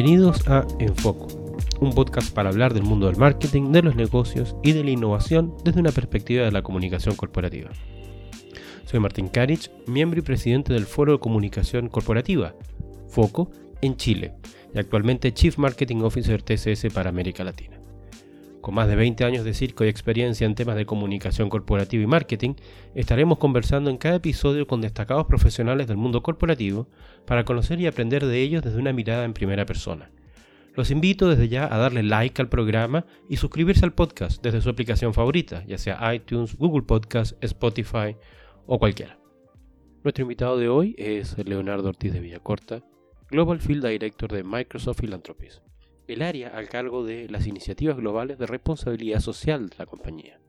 Bienvenidos a Enfoco, un podcast para hablar del mundo del marketing, de los negocios y de la innovación desde una perspectiva de la comunicación corporativa. Soy Martín Karich, miembro y presidente del Foro de Comunicación Corporativa, FOCO, en Chile, y actualmente Chief Marketing Officer TCS para América Latina. Con más de 20 años de circo y experiencia en temas de comunicación corporativa y marketing, estaremos conversando en cada episodio con destacados profesionales del mundo corporativo para conocer y aprender de ellos desde una mirada en primera persona. Los invito desde ya a darle like al programa y suscribirse al podcast desde su aplicación favorita, ya sea iTunes, Google Podcast, Spotify o cualquiera. Nuestro invitado de hoy es Leonardo Ortiz de Villacorta, Global Field Director de Microsoft Philanthropies el área al cargo de las iniciativas globales de responsabilidad social de la compañía.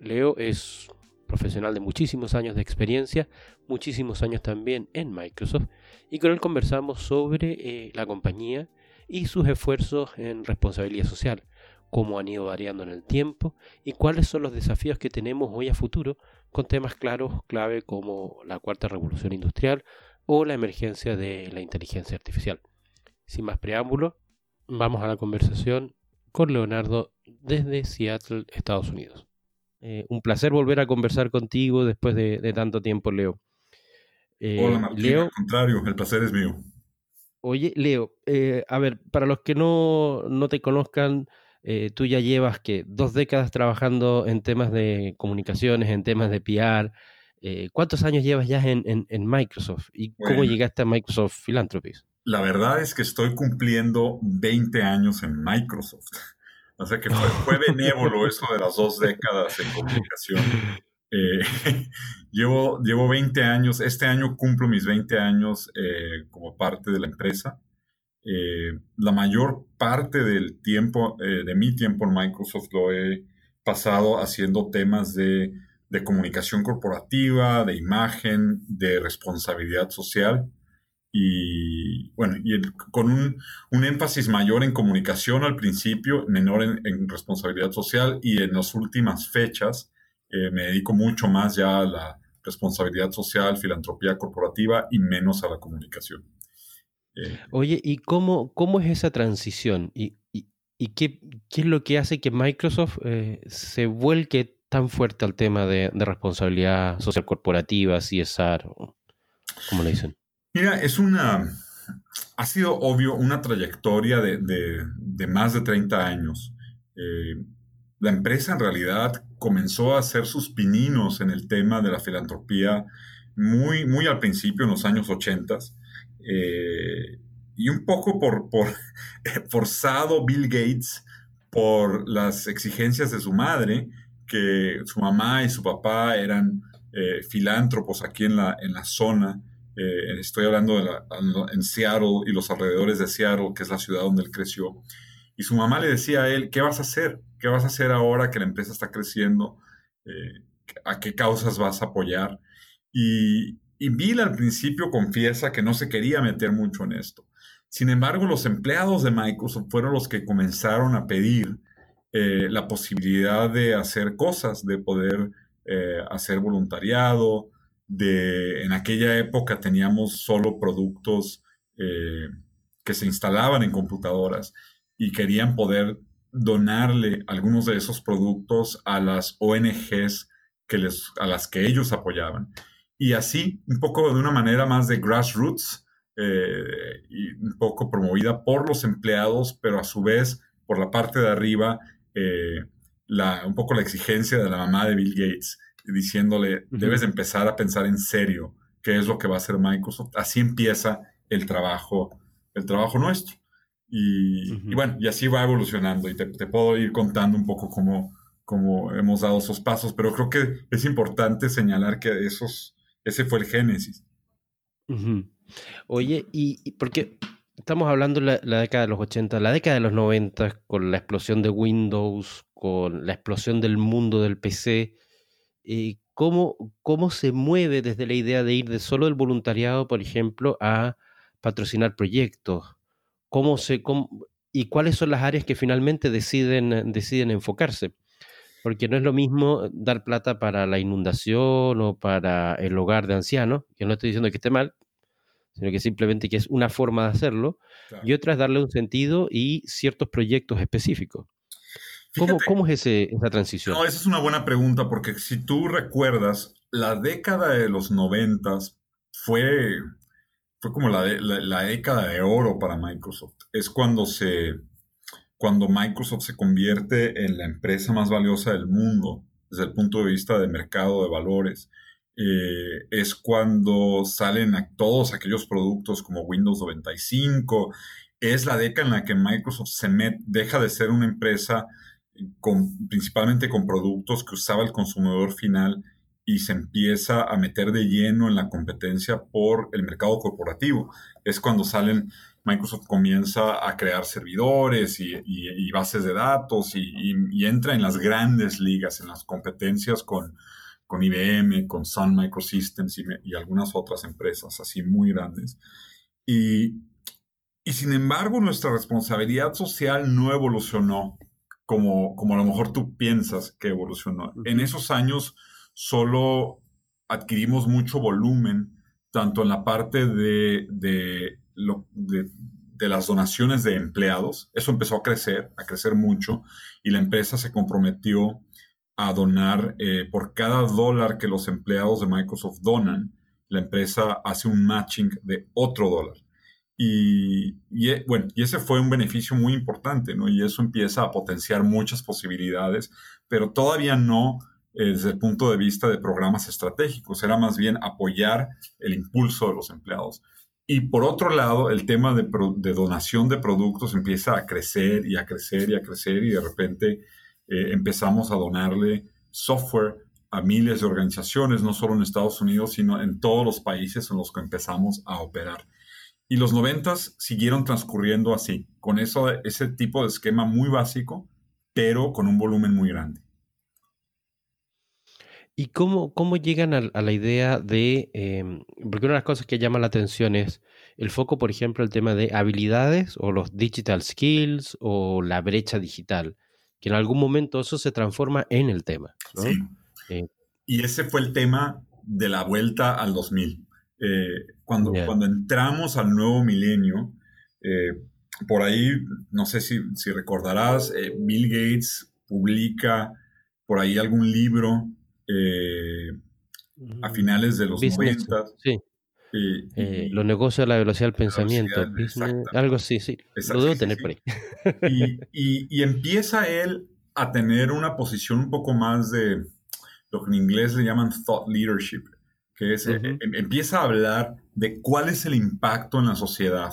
Leo es profesional de muchísimos años de experiencia, muchísimos años también en Microsoft, y con él conversamos sobre eh, la compañía y sus esfuerzos en responsabilidad social, cómo han ido variando en el tiempo y cuáles son los desafíos que tenemos hoy a futuro con temas claros, clave como la cuarta revolución industrial o la emergencia de la inteligencia artificial. Sin más preámbulo, vamos a la conversación con Leonardo desde Seattle, Estados Unidos. Eh, un placer volver a conversar contigo después de, tanto tiempo, Leo. Eh, Hola, Martín, Leo, al contrario, el placer es mío. Oye, Leo, eh, a ver, para los que no, te conozcan, tú ya llevas que dos décadas trabajando en temas de comunicaciones, en temas de PR. ¿Cuántos años llevas ya en, Microsoft y cómo llegaste a Microsoft Philanthropies? La verdad es que estoy cumpliendo 20 años en Microsoft. O sea que fue, benévolo eso de las dos décadas en comunicación. Eh, llevo, llevo 20 años, este año cumplo mis 20 años eh, como parte de la empresa. Eh, la mayor parte del tiempo, de mi tiempo en Microsoft lo he pasado haciendo temas de, de comunicación corporativa, de imagen, de responsabilidad social y bueno, y con un, énfasis mayor en comunicación al principio, menor en, responsabilidad social y en las últimas fechas eh, me dedico mucho más ya a la responsabilidad social, filantropía corporativa y menos a la comunicación. Eh, Oye, ¿y cómo, cómo es esa transición? ¿Y, qué, es lo que hace que Microsoft eh, se vuelque tan fuerte al tema de, de responsabilidad social corporativa, CSR? ¿Cómo le dicen? Mira, es una, ha sido obvio una trayectoria de, más de 30 años. Eh, la empresa en realidad comenzó a hacer sus pininos en el tema de la filantropía muy, muy al principio, en los años 80. Eh, y un poco por, por forzado Bill Gates por las exigencias de su madre, que su mamá y su papá eran eh, filántropos aquí en la, en la zona eh, estoy hablando de en Seattle y los alrededores de Seattle, que es la ciudad donde él creció. Y su mamá le decía a él, ¿qué vas a hacer? ¿Qué vas a hacer ahora que la empresa está creciendo? Eh, ¿A qué causas vas a apoyar? Y, Bill al principio confiesa que no se quería meter mucho en esto. Sin embargo, los empleados de Microsoft fueron los que comenzaron a pedir eh, la posibilidad de hacer cosas, de poder hacer voluntariado, de, en aquella época teníamos solo productos eh, que se instalaban en computadoras y querían poder donarle algunos de esos productos a las ONGs que les, a las que ellos apoyaban. Y así, un poco de una manera más de grassroots, eh, un poco promovida por los empleados, pero a su vez, por la parte de arriba, eh, la, un poco la exigencia de la mamá de Bill Gates diciéndole, debes empezar a pensar en serio qué es lo que va a hacer Microsoft. Así empieza el trabajo, el trabajo nuestro. Y, bueno, y así va evolucionando y te, puedo ir contando un poco cómo, cómo, hemos dado esos pasos, pero creo que es importante señalar que esos, ese fue el génesis. Oye, y, porque estamos hablando de la, década de los 80, la década de los 90, con la explosión de Windows, con la explosión del mundo del PC, eh, cómo, cómo se mueve desde la idea de ir de solo del voluntariado, por ejemplo, a patrocinar proyectos, cómo se, y cuáles son las áreas que finalmente deciden, deciden enfocarse. Porque no es lo mismo dar plata para la inundación o para el hogar de ancianos, que no estoy diciendo que esté mal, sino que simplemente que es una forma de hacerlo, y otra es darle un sentido y ciertos proyectos específicos. ¿Cómo, es esa transición? No, esa es una buena pregunta, porque si tú recuerdas, la década de los noventas fue, fue como la, la, década de oro para Microsoft. Es cuando se cuando Microsoft se convierte en la empresa más valiosa del mundo desde el punto de vista de mercado de valores. Eh, es cuando salen todos aquellos productos como Windows 95. Es la década en la que Microsoft se deja de ser una empresa principalmente con productos que usaba el consumidor final y se empieza a meter de lleno en la competencia por el mercado corporativo. Es cuando salen, Microsoft comienza a crear servidores y, bases de datos y, entra en las grandes ligas, en las competencias con, con IBM, con Sun Microsystems y, algunas otras empresas así muy grandes. Y, y sin embargo, nuestra responsabilidad social no evolucionó como, como a lo mejor tú piensas que evolucionó. En esos años solo adquirimos mucho volumen, tanto en la parte de, de, de, las donaciones de empleados. Eso empezó a crecer, a crecer mucho, y la empresa se comprometió a donar eh, por cada dólar que los empleados de Microsoft donan, la empresa hace un matching de otro dólar. Y, e, bueno, y ese fue un beneficio muy importante, ¿no? Y eso empieza a potenciar muchas posibilidades, pero todavía no eh, desde el punto de vista de programas estratégicos, era más bien apoyar el impulso de los empleados. Y por otro lado, el tema de, donación de productos empieza a crecer y a crecer y a crecer y de repente eh, empezamos a donarle software a miles de organizaciones, no solo en Estados Unidos, sino en todos los países en los que empezamos a operar. Y los noventas siguieron transcurriendo así, con eso, ese tipo de esquema muy básico, pero con un volumen muy grande. ¿Y cómo, cómo llegan a, la idea de, em, porque una de las cosas que llama la atención es el foco, por ejemplo, el tema de habilidades o los digital skills o la brecha digital, que en algún momento eso se transforma en el tema. Sí. Eh, y ese fue el tema de la vuelta al 2000. Eh, cuando, cuando entramos al nuevo milenio, eh, por ahí, no sé si, si recordarás, eh, Bill Gates publica por ahí algún libro a mm, finales de los 90. Sí. los negocios a la velocidad del pensamiento. algo así, sí. Lo debo tener por ahí. Y, y, empieza él a tener una posición un poco más de lo que en inglés le llaman thought leadership que es, eh, em, empieza a hablar de cuál es el impacto en la sociedad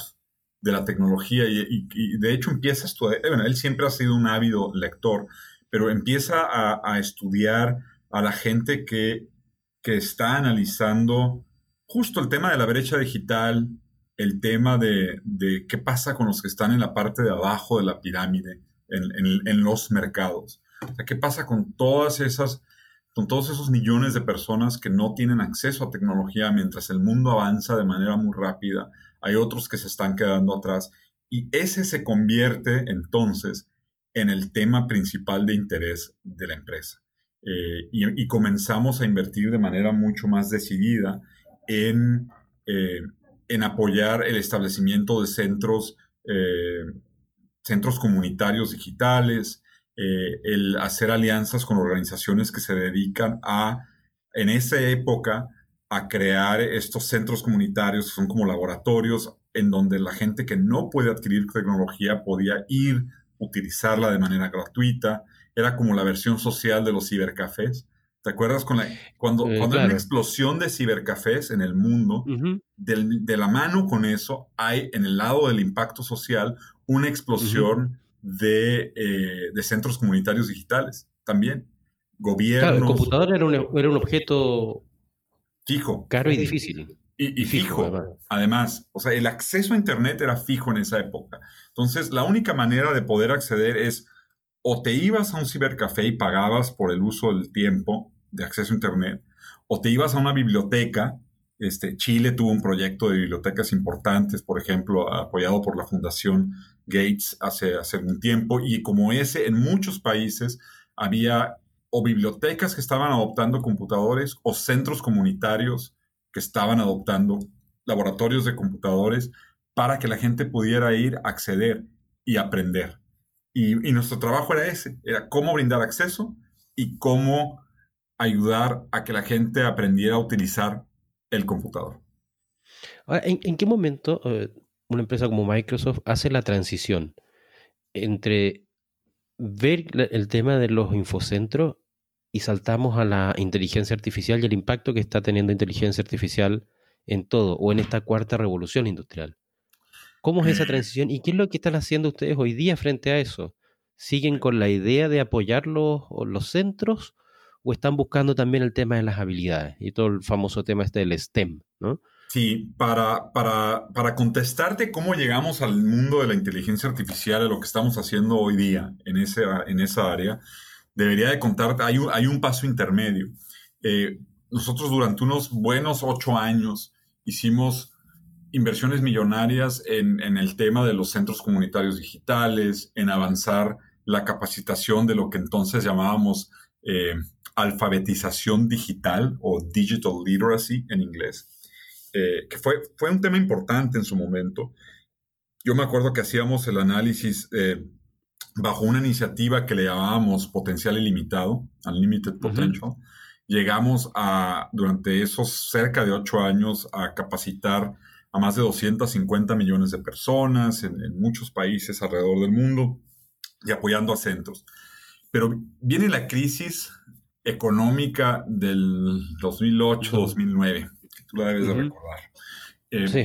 de la tecnología y, de hecho empieza a estudiar, bueno, él siempre ha sido un ávido lector, pero empieza a, estudiar a la gente que, que, está analizando justo el tema de la brecha digital, el tema de, de, qué pasa con los que están en la parte de abajo de la pirámide, en, en, en los mercados. O sea, qué pasa con todas esas con todos esos millones de personas que no tienen acceso a tecnología mientras el mundo avanza de manera muy rápida, hay otros que se están quedando atrás y ese se convierte entonces en el tema principal de interés de la empresa. Eh, y, comenzamos a invertir de manera mucho más decidida en, eh, en apoyar el establecimiento de centros, eh, centros comunitarios digitales, eh, el hacer alianzas con organizaciones que se dedican a, en esa época, a crear estos centros comunitarios que son como laboratorios en donde la gente que no puede adquirir tecnología podía ir, utilizarla de manera gratuita. Era como la versión social de los cibercafés. ¿Te acuerdas con la, cuando, eh, cuando hay una explosión de cibercafés en el mundo? de la mano con eso hay en el lado del impacto social una explosión eh, de, centros comunitarios digitales también. Gobiernos. el computador era un, era un objeto fijo. Caro y difícil. Y, fijo, además. O sea, el acceso a Internet era fijo en esa época. Entonces, la única manera de poder acceder es o te ibas a un cibercafé y pagabas por el uso del tiempo de acceso a Internet, o te ibas a una biblioteca. Este, Chile tuvo un proyecto de bibliotecas importantes, por ejemplo, apoyado por la Fundación Gates hace, hace un tiempo y como ese en muchos países había o bibliotecas que estaban adoptando computadores o centros comunitarios que estaban adoptando laboratorios de computadores para que la gente pudiera ir, acceder y aprender. Y, nuestro trabajo era ese, era cómo brindar acceso y cómo ayudar a que la gente aprendiera a utilizar el computador. ¿en, qué momento eh, una empresa como Microsoft hace la transición entre ver el tema de los infocentros y saltamos a la inteligencia artificial y el impacto que está teniendo inteligencia artificial en todo o en esta cuarta revolución industrial. ¿Cómo es esa transición y qué es lo que están haciendo ustedes hoy día frente a eso? ¿Siguen con la idea de apoyar los, los centros o están buscando también el tema de las habilidades y todo el famoso tema este del STEM, ¿no? Sí, para, para, para, contestarte cómo llegamos al mundo de la inteligencia artificial, a lo que estamos haciendo hoy día en, ese, en esa área, debería de contarte, hay un, hay un paso intermedio. Eh, nosotros durante unos buenos ocho años hicimos inversiones millonarias en, en, el tema de los centros comunitarios digitales, en avanzar la capacitación de lo que entonces llamábamos eh, alfabetización digital o digital literacy en inglés. Eh, que fue, fue un tema importante en su momento. Yo me acuerdo que hacíamos el análisis eh, bajo una iniciativa que le llamábamos potencial ilimitado, unlimited potential. Llegamos a, durante esos cerca de ocho años, a capacitar a más de 250 millones de personas en, en muchos países alrededor del mundo y apoyando a centros. Pero viene la crisis económica del 2008-2009 tú la debes de recordar. Eh, sí.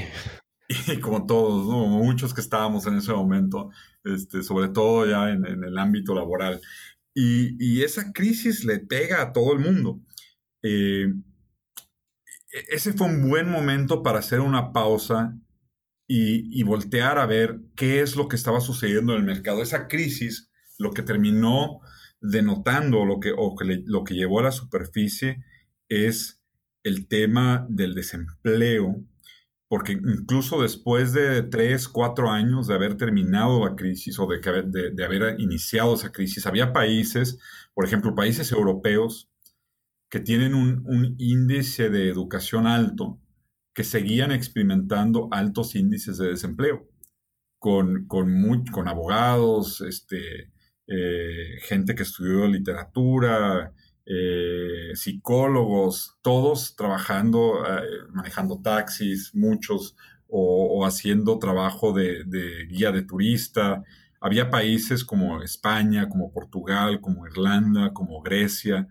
Y como todos, muchos que estábamos en ese momento, este, sobre todo ya en, el ámbito laboral. Y, esa crisis le pega a todo el mundo. Eh, e-, ese fue un buen momento para hacer una pausa y, voltear a ver qué es lo que estaba sucediendo en el mercado. Esa crisis, lo que terminó denotando, lo que, lo que llevó a la superficie, es el tema del desempleo, porque incluso después de tres, cuatro años de haber terminado la crisis o de, de, haber iniciado esa crisis, había países, por ejemplo, países europeos, que tienen un, índice de educación alto, que seguían experimentando altos índices de desempleo, con, con, con abogados, este, eh, gente que estudió literatura, eh, psicólogos, todos trabajando, eh, manejando taxis, muchos, o, haciendo trabajo de, guía de turista. Había países como España, como Portugal, como Irlanda, como Grecia,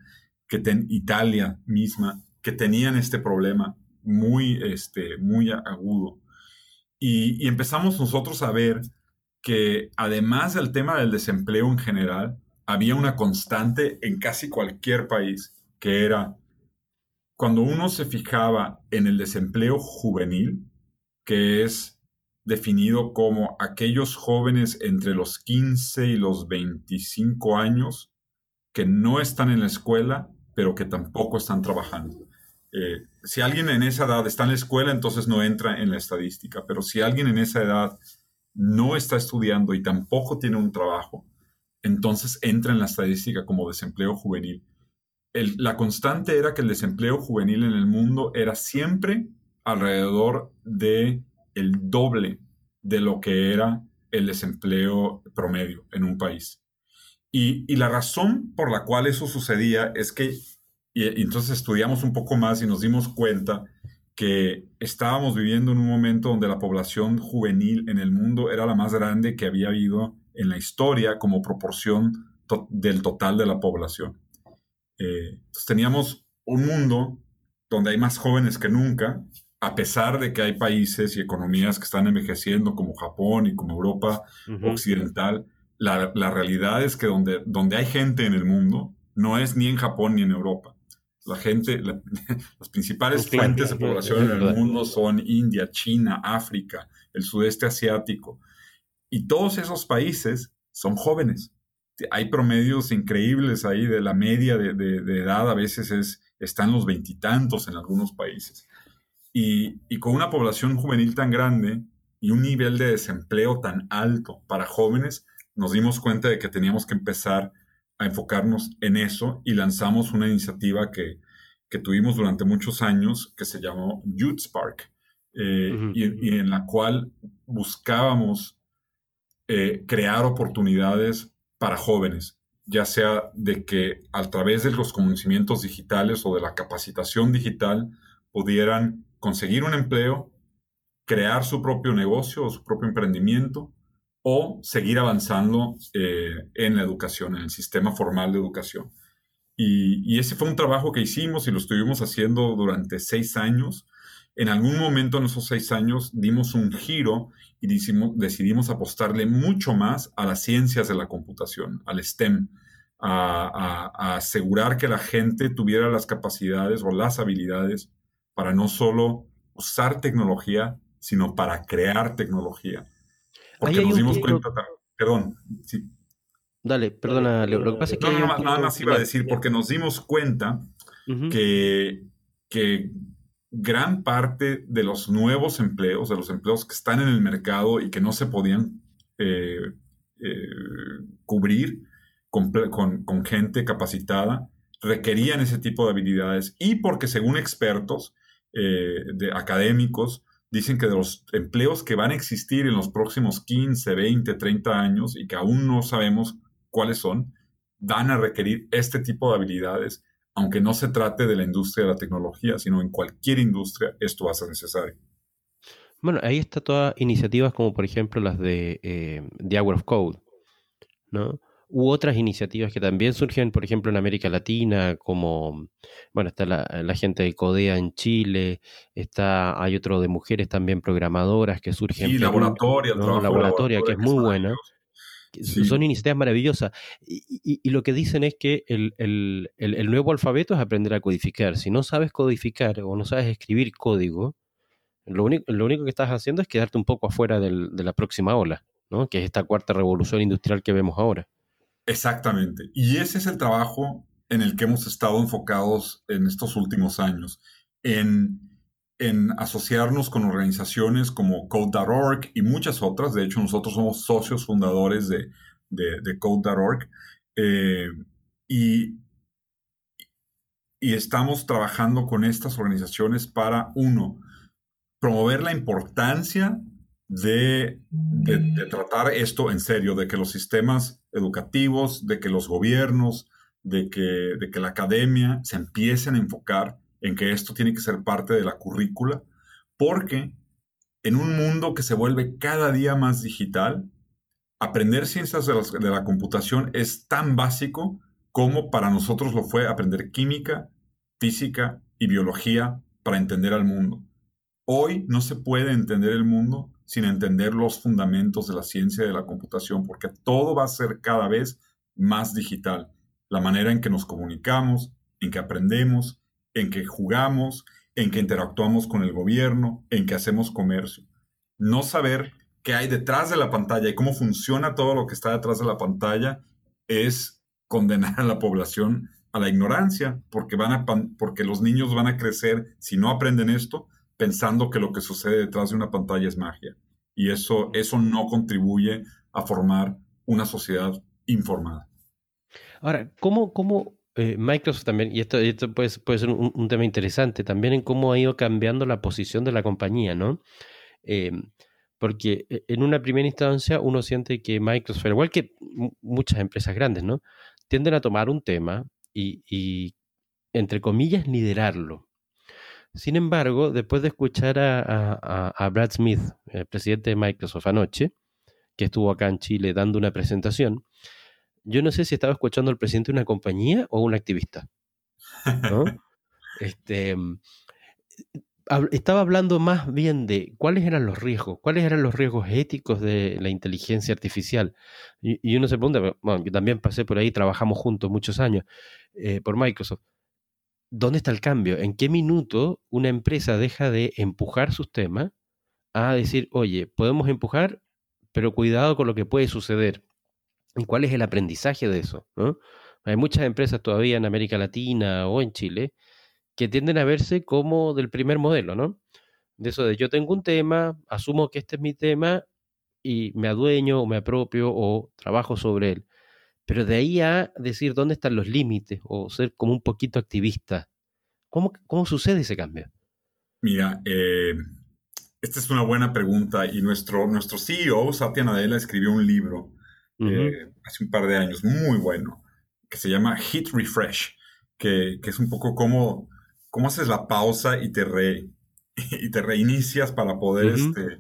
que Italia misma, que tenían este problema muy, este, muy agudo. y empezamos nosotros a ver que además del tema del desempleo en general, había una constante en casi cualquier país, que era cuando uno se fijaba en el desempleo juvenil, que es definido como aquellos jóvenes entre los 15 y los 25 años que no están en la escuela, pero que tampoco están trabajando. Eh, si alguien en esa edad está en la escuela, entonces no entra en la estadística, pero si alguien en esa edad no está estudiando y tampoco tiene un trabajo, entonces entra en la estadística como desempleo juvenil. la constante era que el desempleo juvenil en el mundo era siempre alrededor de el doble de lo que era el desempleo promedio en un país. Y, la razón por la cual eso sucedía es que, y entonces estudiamos un poco más y nos dimos cuenta que estábamos viviendo en un momento donde la población juvenil en el mundo era la más grande que había habido en la historia como proporción del total de la población. Eh, teníamos un mundo donde hay más jóvenes que nunca, a pesar de que hay países y economías que están envejeciendo como Japón y como Europa occidental, la, realidad es que donde, donde hay gente en el mundo no es ni en Japón ni en Europa. La gente, las principales fuentes de población en el mundo son India, China, África, el sudeste asiático. Y todos esos países son jóvenes. Hay promedios increíbles ahí de la media de, edad, a veces es, están los veintitantos en algunos países. Y, y con una población juvenil tan grande y un nivel de desempleo tan alto para jóvenes, nos dimos cuenta de que teníamos que empezar a enfocarnos en eso y lanzamos una iniciativa que, que tuvimos durante muchos años que se llamó Youth Spark, eh, y, en la cual buscábamos eh, crear oportunidades para jóvenes, ya sea de que a través de los conocimientos digitales o de la capacitación digital pudieran conseguir un empleo, crear su propio negocio o su propio emprendimiento o seguir avanzando eh, en la educación, en el sistema formal de educación. Y, ese fue un trabajo que hicimos y lo estuvimos haciendo durante seis años. En algún momento en esos seis años dimos un giro y decidimos apostarle mucho más a las ciencias de la computación, al STEM, a, a asegurar que la gente tuviera las capacidades o las habilidades para no solo usar tecnología, sino para crear tecnología. Porque nos dimos cuenta, perdón, sí. Dale, perdona, Lo que pasa es que. No, nada más iba a decir, porque nos dimos cuenta que, que gran parte de los nuevos empleos, de los empleos que están en el mercado y que no se podían eh, eh, cubrir con, con, gente capacitada, requerían ese tipo de habilidades y porque según expertos eh, de académicos, dicen que de los empleos que van a existir en los próximos 15, 20, 30 años y que aún no sabemos cuáles son, van a requerir este tipo de habilidades, aunque no se trate de la industria de la tecnología, sino en cualquier industria esto va a ser necesario. Bueno, ahí está todas iniciativas como por ejemplo las de eh, The Hour of Code, ¿no? U otras iniciativas que también surgen, por ejemplo, en América Latina, como, bueno, está la, gente de CODEA en Chile, está, hay otro de mujeres también programadoras que surgen. Sí, laboratoria, laboratoria, que es muy buena. Son iniciativas maravillosas. Y, lo que dicen es que el, nuevo alfabeto es aprender a codificar. Si no sabes codificar o no sabes escribir código, lo único, lo único que estás haciendo es quedarte un poco afuera de la próxima ola, ¿no? que es esta cuarta revolución industrial que vemos ahora. Exactamente. Y ese es el trabajo en el que hemos estado enfocados en estos últimos años, en, asociarnos con organizaciones como Code.org y muchas otras. De hecho, nosotros somos socios fundadores de, de, Code.org. Eh, y, y estamos trabajando con estas organizaciones para, uno, promover la importancia de, tratar esto en serio, de que los sistemas educativos, de que los gobiernos, de que, de que la academia se empiecen a enfocar en que esto tiene que ser parte de la currícula, porque en un mundo que se vuelve cada día más digital, aprender ciencias de, de la computación es tan básico como para nosotros lo fue aprender química, física y biología para entender al mundo. Hoy no se puede entender el mundo sin entender los fundamentos de la ciencia de la computación, porque todo va a ser cada vez más digital. La manera en que nos comunicamos, en que aprendemos, en que jugamos, en que interactuamos con el gobierno, en que hacemos comercio. No saber qué hay detrás de la pantalla y cómo funciona todo lo que está detrás de la pantalla es condenar a la población a la ignorancia, porque, van a, porque los niños van a crecer, si no aprenden esto, pensando que lo que sucede detrás de una pantalla es magia. Y eso, eso no contribuye a formar una sociedad informada. Ahora, ¿cómo, cómo eh, Microsoft también, y esto, esto puede, puede ser un, tema interesante, también en cómo ha ido cambiando la posición de la compañía, ¿no? Em, porque eh, en una primera instancia uno siente que Microsoft, igual que muchas empresas grandes, ¿no? Tienden a tomar un tema y, y entre comillas, liderarlo. Sin embargo, después de escuchar a, Brad Smith, el presidente de Microsoft anoche, que estuvo acá en Chile dando una presentación, yo no sé si estaba escuchando al presidente de una compañía o un activista. este, estaba hablando más bien de cuáles eran los riesgos, cuáles eran los riesgos éticos de la inteligencia artificial. Y, uno se pregunta, bueno, yo también pasé por ahí, trabajamos juntos muchos años eh, por Microsoft. ¿Dónde está el cambio? ¿En qué minuto una empresa deja de empujar sus temas a decir, oye, podemos empujar, pero cuidado con lo que puede suceder? ¿Y cuál es el aprendizaje de eso? Hay muchas empresas todavía en América Latina o en Chile que tienden a verse como del primer modelo, ¿no? De eso de yo tengo un tema, asumo que este es mi tema y me adueño o me apropio o trabajo sobre él. Pero de ahí a decir dónde están los límites o ser como un poquito activista, ¿cómo, cómo sucede ese cambio? Mira, eh, esta es una buena pregunta y nuestro, nuestro CEO, Satya Nadella, escribió un libro eh, hace un par de años, muy bueno, que se llama Hit Refresh, que, es un poco como cómo haces la pausa y te, re, y te reinicias para poder, este,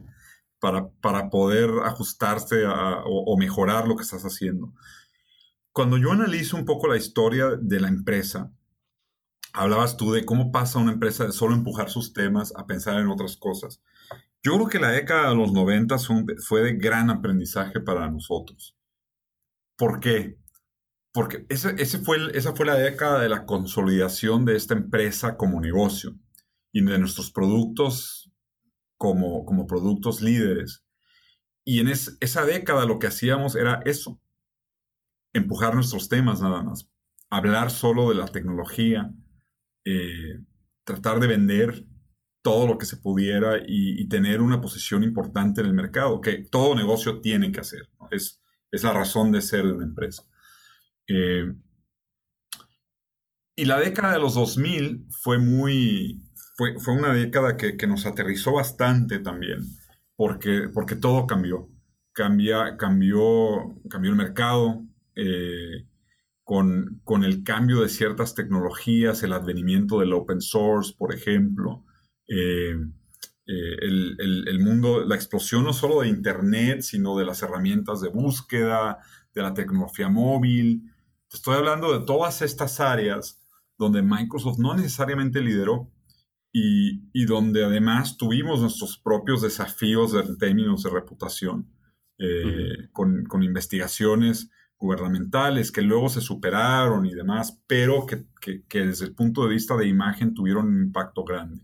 para, para, poder ajustarse o, mejorar lo que estás haciendo. Cuando yo analizo un poco la historia de la empresa, hablabas tú de cómo pasa una empresa de solo empujar sus temas a pensar en otras cosas. Yo creo que la década de los 90 fue de gran aprendizaje para nosotros. ¿Por qué? Porque ese, fue, esa fue la década de la consolidación de esta empresa como negocio y de nuestros productos como, como productos líderes. Y en esa década lo que hacíamos era eso, empujar nuestros temas nada más, hablar solo de la tecnología, eh, tratar de vender todo lo que se pudiera y, tener una posición importante en el mercado, que todo negocio tiene que hacer. Es, es la razón de ser de una empresa. Eh, y la década de los 2000 fue muy, fue, fue una década que, que, nos aterrizó bastante también, porque, porque todo cambió. Cambia, cambió, cambió el mercado, eh, con, con, el cambio de ciertas tecnologías, el advenimiento del open source, por ejemplo, eh, eh, el, el, mundo, la explosión no solo de Internet, sino de las herramientas de búsqueda, de la tecnología móvil. estoy hablando de todas estas áreas donde Microsoft no necesariamente lideró y, y donde además tuvimos nuestros propios desafíos en términos de reputación, eh, con, con, investigaciones gubernamentales que luego se superaron y demás, pero que, que, desde el punto de vista de imagen tuvieron un impacto grande.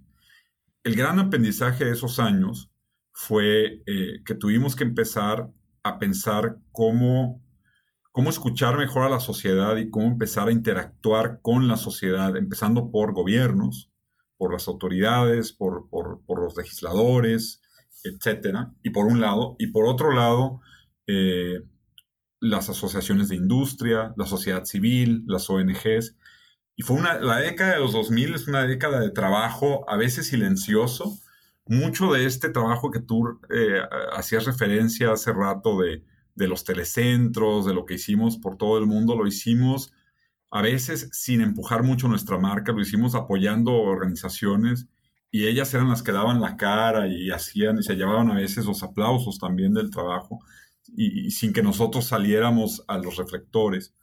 El gran aprendizaje de esos años fue eh, que tuvimos que empezar a pensar cómo, cómo escuchar mejor a la sociedad y cómo empezar a interactuar con la sociedad, empezando por gobiernos, por las autoridades, por, los legisladores, etcétera, y por un lado, y por otro lado, eh, las asociaciones de industria, la sociedad civil, las ONGs, y fue una, la década de los 2000 es una década de trabajo a veces silencioso. Mucho de este trabajo que tú eh, hacías referencia hace rato de, de los telecentros, de lo que hicimos por todo el mundo, lo hicimos a veces sin empujar mucho nuestra marca, lo hicimos apoyando organizaciones y ellas eran las que daban la cara y hacían y se llevaban a veces los aplausos también del trabajo y sin que nosotros saliéramos a los reflectores.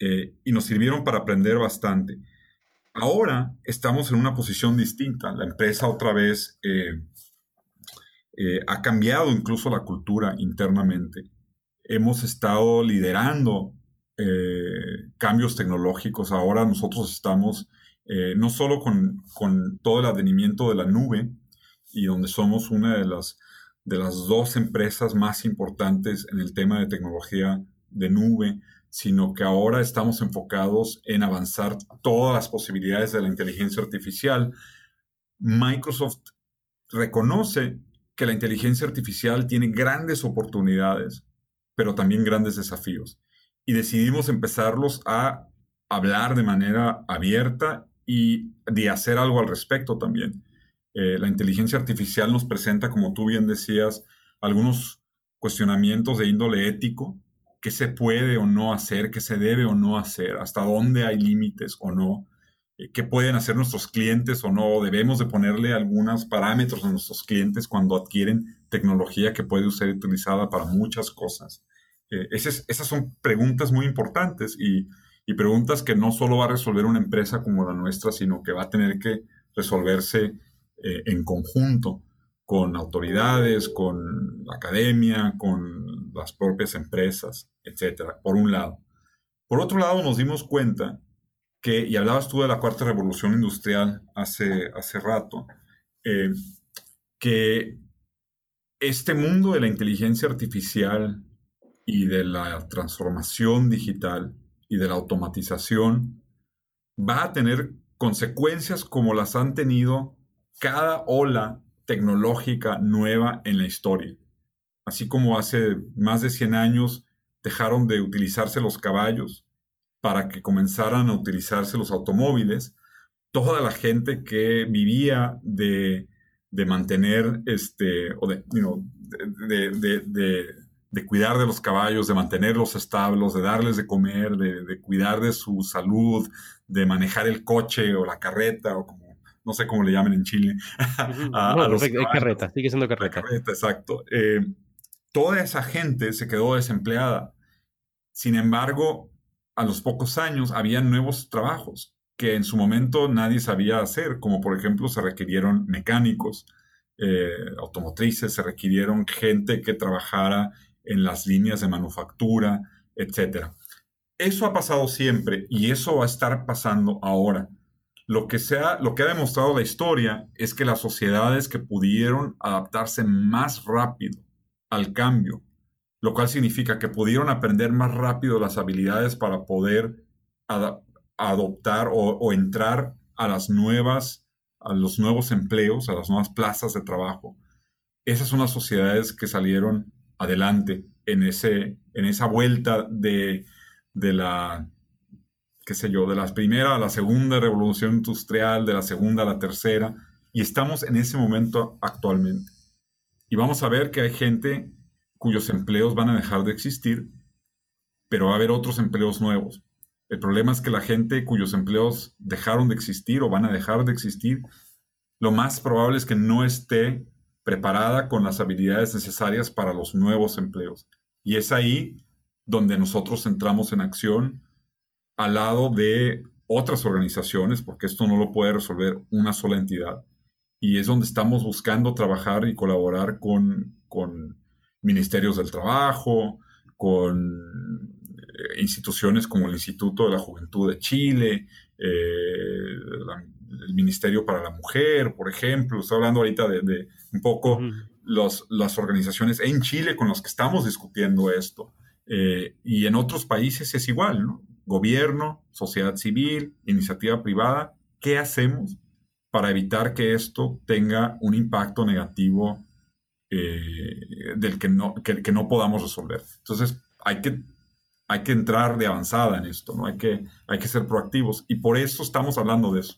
Eh, y nos sirvieron para aprender bastante. Ahora estamos en una posición distinta. La empresa otra vez eh, eh, ha cambiado incluso la cultura internamente. Hemos estado liderando cambios tecnológicos. Ahora nosotros estamos no solo con, con, todo el advenimiento de la nube y donde somos una de las, de las dos empresas más importantes en el tema de tecnología de nube, sino que ahora estamos enfocados en avanzar todas las posibilidades de la inteligencia artificial. Microsoft reconoce que la inteligencia artificial tiene grandes oportunidades, pero también grandes desafíos. Y decidimos empezarlos a hablar de manera abierta y de hacer algo al respecto también. Eh, la inteligencia artificial nos presenta, como tú bien decías, algunos cuestionamientos de índole ético, qué se puede o no hacer, qué se debe o no hacer, hasta dónde hay límites o no, eh, qué pueden hacer nuestros clientes o no, debemos de ponerle algunos parámetros a nuestros clientes cuando adquieren tecnología que puede ser utilizada para muchas cosas. Eh, esas, son preguntas muy importantes y, y, preguntas que no solo va a resolver una empresa como la nuestra, sino que va a tener que resolverse eh, en conjunto con autoridades, con academia, con las propias empresas, etcétera, por un lado. Por otro lado, nos dimos cuenta que, y hablabas tú de la cuarta revolución industrial hace, hace rato, eh, que este mundo de la inteligencia artificial y de la transformación digital y de la automatización va a tener consecuencias como las han tenido cada ola tecnológica nueva en la historia. Así como hace más de 100 años dejaron de utilizarse los caballos para que comenzaran a utilizarse los automóviles, toda la gente que vivía de, de mantener, este, o de, de, cuidar de los caballos, de mantenerlos establos, de darles de comer, de, cuidar de su salud, de manejar el coche o la carreta o como, no sé cómo le llamen en Chile. carreta, sigue siendo carreta. carreta exacto. Eh, toda esa gente se quedó desempleada. Sin embargo, a los pocos años había nuevos trabajos que en su momento nadie sabía hacer, como por ejemplo se requirieron mecánicos eh, automotrices, se requirieron gente que trabajara en las líneas de manufactura, etc. Eso ha pasado siempre y eso va a estar pasando ahora. Lo que, sea, lo que ha demostrado la historia es que las sociedades que pudieron adaptarse más rápido al cambio, lo cual significa que pudieron aprender más rápido las habilidades para poder adoptar o, entrar a las nuevas, a los nuevos empleos, a las nuevas plazas de trabajo. Esas son las sociedades que salieron adelante en, ese, en esa vuelta de, de la, qué sé yo, de la primera a la segunda revolución industrial, de la segunda a la tercera, y estamos en ese momento actualmente. Y vamos a ver que hay gente cuyos empleos van a dejar de existir, pero va a haber otros empleos nuevos. El problema es que la gente cuyos empleos dejaron de existir o van a dejar de existir, lo más probable es que no esté preparada con las habilidades necesarias para los nuevos empleos. Y es ahí donde nosotros entramos en acción al lado de otras organizaciones, porque esto no lo puede resolver una sola entidad. Y es donde estamos buscando trabajar y colaborar con, con ministerios del trabajo, con eh, instituciones como el Instituto de la Juventud de Chile, eh, el Ministerio para la Mujer, por ejemplo. Estoy hablando ahorita de, un poco las organizaciones en Chile con las que estamos discutiendo esto. Eh, y en otros países es igual, ¿no? Gobierno, sociedad civil, iniciativa privada. ¿Qué hacemos para evitar que esto tenga un impacto negativo del que no, que no podamos resolver? Entonces, hay que hay que entrar de avanzada en esto, ¿no? Hay que, hay que ser proactivos y por eso estamos hablando de eso.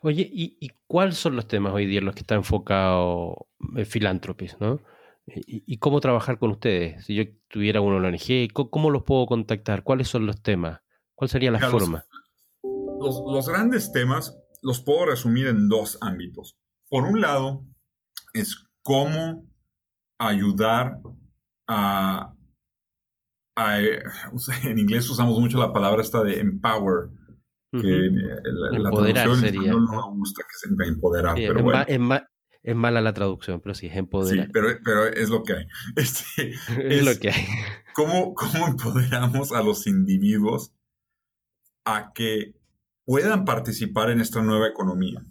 Oye, ¿y, cuáles son los temas hoy día en los que está enfocado Philanthropies, ¿no? ¿Y, cómo trabajar con ustedes? Si yo tuviera una ONG, ¿cómo, los puedo contactar? ¿Cuáles son los temas? ¿Cuál sería la forma? Los, los grandes temas los puedo resumir en dos ámbitos. Por un lado, es cómo ayudar a en inglés usamos mucho la palabra esta de empower, que la, traducción sería. no me gusta que se empoderar, pero bueno. Es, mala la traducción, pero sí, es empoderar. Sí, pero, pero es lo que hay. Este, es, lo que hay. ¿cómo, ¿Cómo empoderamos a los individuos a que puedan participar en esta nueva economía?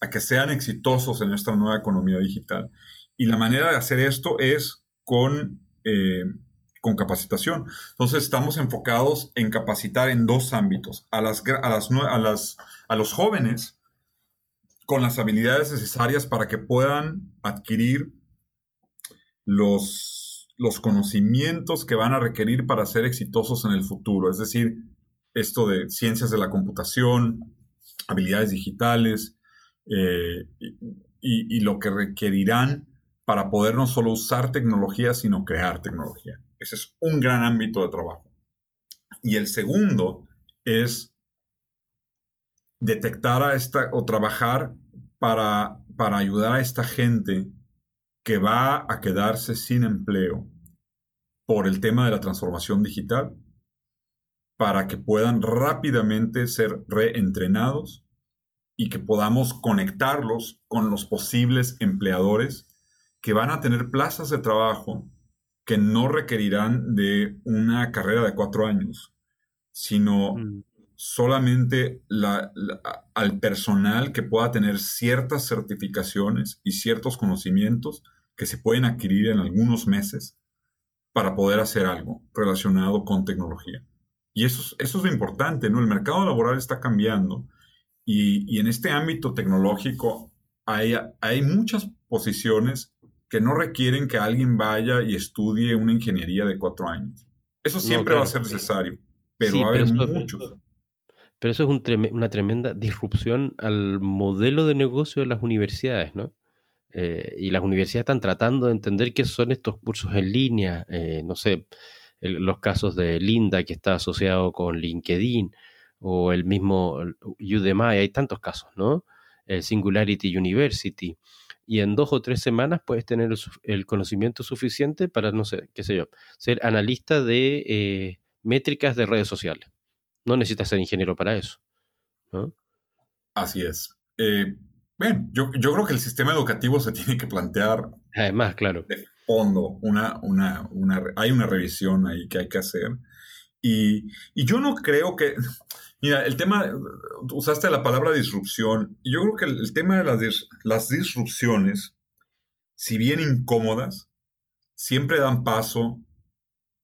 A que sean exitosos en esta nueva economía digital. Y la manera de hacer esto es con... Eh, con capacitación. Entonces estamos enfocados en capacitar en dos ámbitos, a, las, a, las, a, las, a los jóvenes con las habilidades necesarias para que puedan adquirir los, los conocimientos que van a requerir para ser exitosos en el futuro, es decir, esto de ciencias de la computación, habilidades digitales eh, y, y lo que requerirán para poder no solo usar tecnología, sino crear tecnología. Ese es un gran ámbito de trabajo. Y el segundo es detectar a esta o trabajar para, para ayudar a esta gente que va a quedarse sin empleo por el tema de la transformación digital para que puedan rápidamente ser reentrenados y que podamos conectarlos con los posibles empleadores que van a tener plazas de trabajo que no requerirán de una carrera de cuatro años, sino mm. Solamente al personal que pueda tener ciertas certificaciones y ciertos conocimientos que se pueden adquirir en algunos meses para poder hacer algo relacionado con tecnología. Y eso, eso es lo importante, ¿no? El mercado laboral está cambiando y, en este ámbito tecnológico hay, hay muchas posiciones que no requieren que alguien vaya y estudie una ingeniería de cuatro años. Eso siempre va a ser necesario, pero va a haber muchos. Pero eso es una tremenda disrupción al modelo de negocio de las universidades, ¿no? Eh, y las universidades están tratando de entender qué son estos cursos en línea, eh, no sé, los casos de Linda que está asociado con LinkedIn o el mismo Udemy, hay tantos casos, ¿no? El Singularity University. Y en dos o tres semanas puedes tener el, conocimiento suficiente para, no sé, qué sé yo, ser analista de eh, métricas de redes sociales. No necesitas ser ingeniero para eso. ¿no? Así es. Eh, Bien, yo, creo que el sistema educativo se tiene que plantear. Además, claro. De fondo, una, una, una, hay una revisión ahí que hay que hacer. Y, yo no creo que. Mira, el tema. Usaste la palabra disrupción. Y yo creo que el, tema de las, las disrupciones, si bien incómodas, siempre dan paso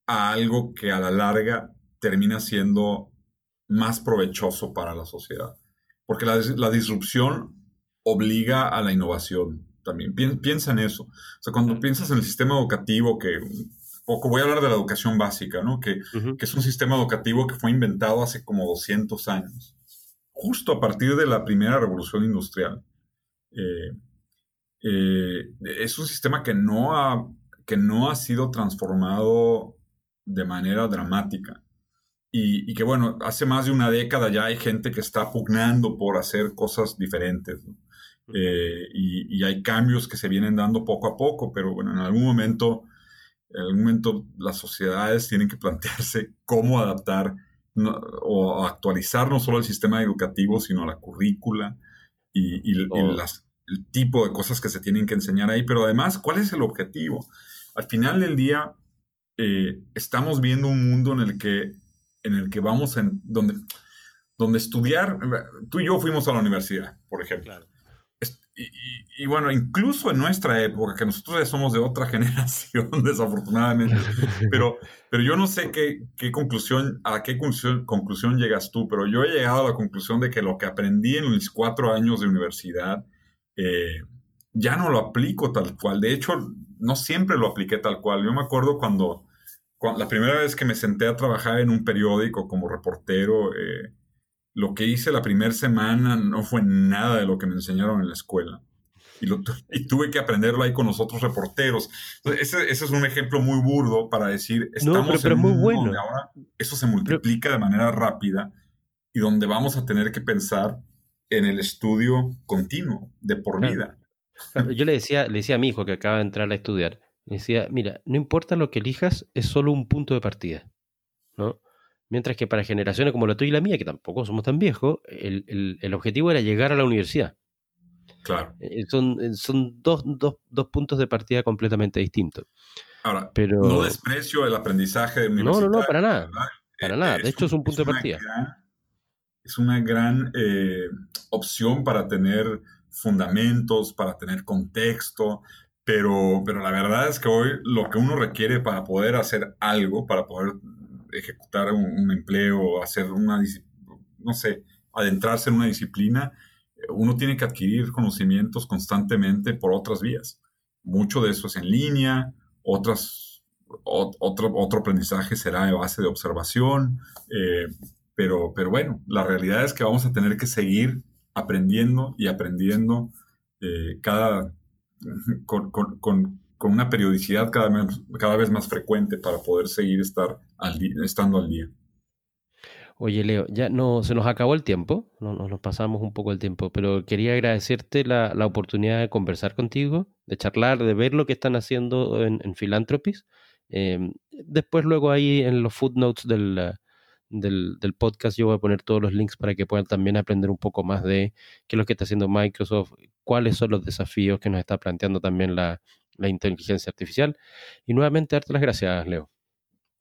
a algo que a la larga termina siendo más provechoso para la sociedad. Porque la, la disrupción obliga a la innovación también. Piensa en eso. O sea, cuando piensas en el sistema educativo, que poco voy a hablar de la educación básica, ¿no? Que, es un sistema educativo que fue inventado hace como 200 años, justo a partir de la primera revolución industrial. Eh, eh, es un sistema que no, ha, que no ha sido transformado de manera dramática. Y, que bueno, hace más de una década ya hay gente que está pugnando por hacer cosas diferentes. ¿no? Eh, y, hay cambios que se vienen dando poco a poco, pero bueno, en algún momento, en algún momento las sociedades tienen que plantearse cómo adaptar o actualizar no solo el sistema educativo, sino la currícula y, oh. el tipo de cosas que se tienen que enseñar ahí, pero además, ¿cuál es el objetivo? Al final del día, eh, estamos viendo un mundo en el que, en el que vamos en, donde, donde estudiar, tú y yo fuimos a la universidad, por ejemplo. Y, bueno, incluso en nuestra época, que nosotros ya somos de otra generación, desafortunadamente, pero, pero yo no sé qué, qué conclusión, a qué conclusión, conclusión, llegas tú, pero yo he llegado a la conclusión de que lo que aprendí en mis cuatro años de universidad eh, ya no lo aplico tal cual. De hecho, no siempre lo apliqué tal cual. Yo me acuerdo cuando, cuando la primera vez que me senté a trabajar en un periódico como reportero, eh, lo que hice la primera semana no fue nada de lo que me enseñaron en la escuela. Y, lo, y tuve que aprenderlo ahí con los otros reporteros. ese, ese, es un ejemplo muy burdo para decir, estamos en muy bueno. donde ahora eso se multiplica de manera rápida y donde vamos a tener que pensar en el estudio continuo, de por vida. Yo le decía, le decía a mi hijo que acaba de entrar a estudiar, decía, mira, no importa lo que elijas, es solo un punto de partida. ¿no? Mientras que para generaciones como la tuya y la mía, que tampoco somos tan viejos, el, objetivo era llegar a la universidad. Claro. Eh, son, eh, son dos, puntos de partida completamente distintos. Ahora, Pero... no desprecio el aprendizaje de No, no, no, para nada. Para eh, nada. De hecho, es un punto de partida. es una gran opción para tener fundamentos, para tener contexto, pero, pero la verdad es que hoy lo que uno requiere para poder hacer algo, para poder ejecutar un, empleo, hacer una, no sé, adentrarse en una disciplina, uno tiene que adquirir conocimientos constantemente por otras vías. Mucho de eso es en línea, otras, otro, otro aprendizaje será de base de observación, eh, pero, pero bueno, la realidad es que vamos a tener que seguir aprendiendo y aprendiendo eh, cada, con, con una periodicidad cada vez, cada vez más frecuente para poder seguir estar al estando al día. Oye, Leo, ya no se nos acabó el tiempo, no, nos pasamos un poco el tiempo, pero quería agradecerte la, oportunidad de conversar contigo, de charlar, de ver lo que están haciendo en, en Philanthropies. Em, después, luego ahí en los footnotes del, del, del, podcast yo voy a poner todos los links para que puedan también aprender un poco más de qué es lo que está haciendo Microsoft, cuáles son los desafíos que nos está planteando también la, la inteligencia artificial. Y nuevamente, darte las gracias, Leo.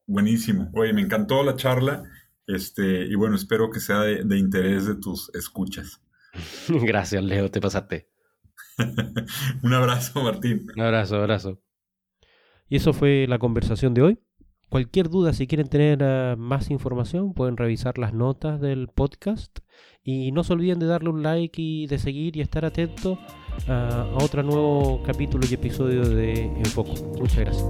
Buenísimo. Oye, me encantó la charla. Este, y bueno, espero que sea de, interés de tus escuchas. Gracias, Leo, te pasaste. Un abrazo, Martín. Un abrazo, abrazo. Y eso fue la conversación de hoy. Cualquier duda, si quieren tener eh, más información, pueden revisar las notas del podcast. Y no se olviden de darle un like y de seguir y estar atento a otro nuevo capítulo y episodio de Enfoco. Muchas gracias.